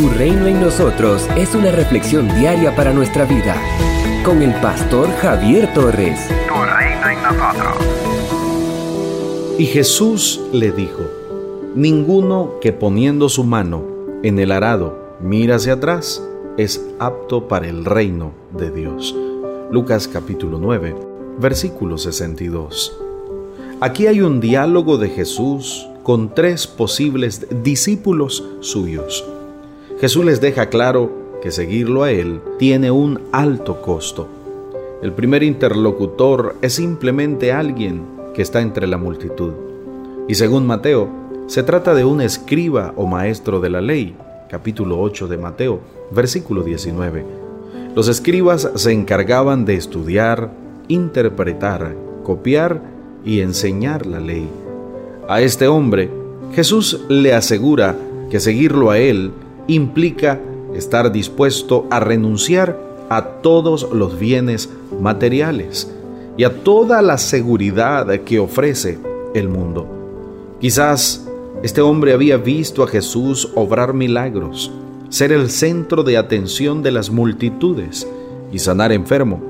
Tu reino en nosotros es una reflexión diaria para nuestra vida. Con el pastor Javier Torres. Tu reino en nosotros. Y Jesús le dijo, Ninguno que poniendo su mano en el arado mira hacia atrás es apto para el reino de Dios. Lucas capítulo 9, versículo 62. Aquí hay un diálogo de Jesús con tres posibles discípulos suyos. Jesús les deja claro que seguirlo a Él tiene un alto costo. El primer interlocutor es simplemente alguien que está entre la multitud. Y según Mateo, se trata de un escriba o maestro de la ley, capítulo 8 de Mateo, versículo 19. Los escribas se encargaban de estudiar, interpretar, copiar y enseñar la ley. A este hombre, Jesús le asegura que seguirlo a él implica estar dispuesto a renunciar a todos los bienes materiales y a toda la seguridad que ofrece el mundo. Quizás este hombre había visto a Jesús obrar milagros, ser el centro de atención de las multitudes y sanar enfermo,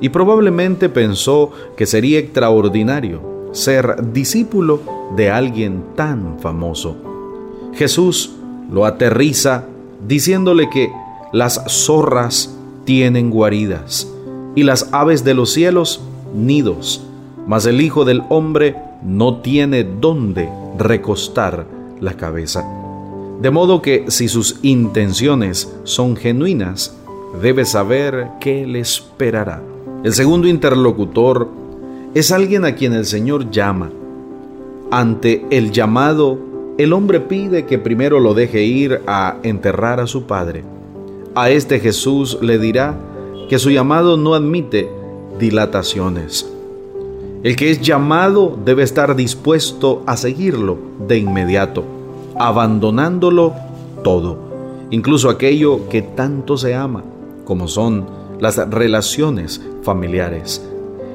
y probablemente pensó que sería extraordinario ser discípulo de alguien tan famoso. Jesús lo aterriza diciéndole que las zorras tienen guaridas y las aves de los cielos nidos, mas el Hijo del Hombre no tiene dónde recostar la cabeza. De modo que si sus intenciones son genuinas, debe saber qué le esperará. El segundo interlocutor es alguien a quien el Señor llama. Ante el llamado, el hombre pide que primero lo deje ir a enterrar a su padre. A este Jesús le dirá que su llamado no admite dilataciones. El que es llamado debe estar dispuesto a seguirlo de inmediato, abandonándolo todo, incluso aquello que tanto se ama, como son las relaciones familiares.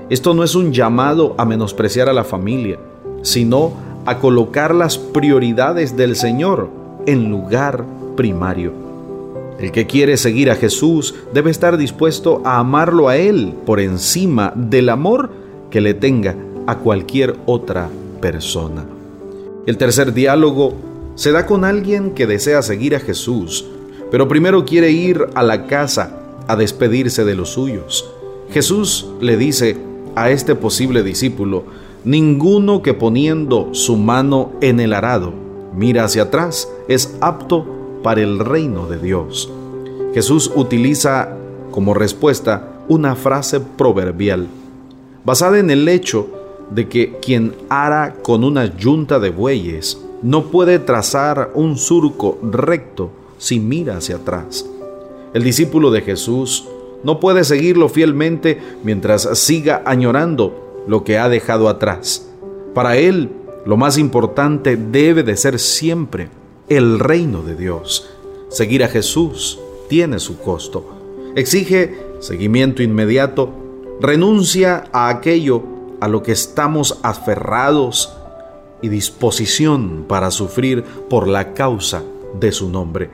Esto no es un llamado a menospreciar a la familia, sino a colocar las prioridades del Señor en lugar primario. El que quiere seguir a Jesús debe estar dispuesto a amarlo a Él por encima del amor que le tenga a cualquier otra persona. El tercer diálogo se da con alguien que desea seguir a Jesús, pero primero quiere ir a la casa a despedirse de los suyos. Jesús le dice a este posible discípulo, ninguno que poniendo su mano en el arado mira hacia atrás es apto para el reino de Dios. Jesús utiliza como respuesta una frase proverbial, basada en el hecho de que quien ara con una yunta de bueyes no puede trazar un surco recto si mira hacia atrás. El discípulo de Jesús no puede seguirlo fielmente mientras siga añorando lo que ha dejado atrás. Para él, lo más importante debe de ser siempre el reino de Dios. Seguir a Jesús tiene su costo. Exige seguimiento inmediato, renuncia a aquello a lo que estamos aferrados y disposición para sufrir por la causa de su nombre.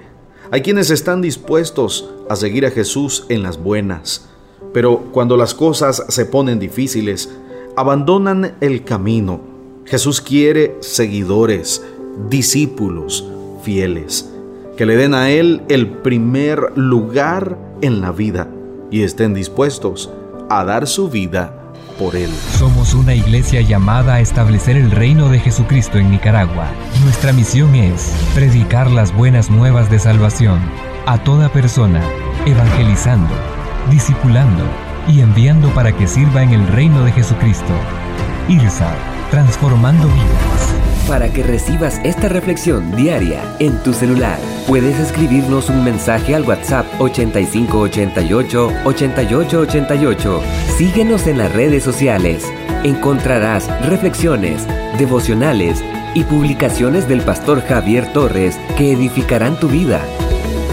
Hay quienes están dispuestos a seguir a Jesús en las buenas, pero cuando las cosas se ponen difíciles, abandonan el camino. Jesús quiere seguidores, discípulos fieles, que le den a Él el primer lugar en la vida y estén dispuestos a dar su vida por Él. Somos una iglesia llamada a establecer el reino de Jesucristo en Nicaragua. Nuestra misión es predicar las buenas nuevas de salvación a toda persona, evangelizando, discipulando y enviando para que sirva en el reino de Jesucristo. IRSA, transformando vidas. Para que recibas esta reflexión diaria en tu celular, puedes escribirnos un mensaje al WhatsApp 8588 8888. Síguenos en las redes sociales. Encontrarás reflexiones, devocionales y publicaciones del pastor Javier Torres que edificarán tu vida.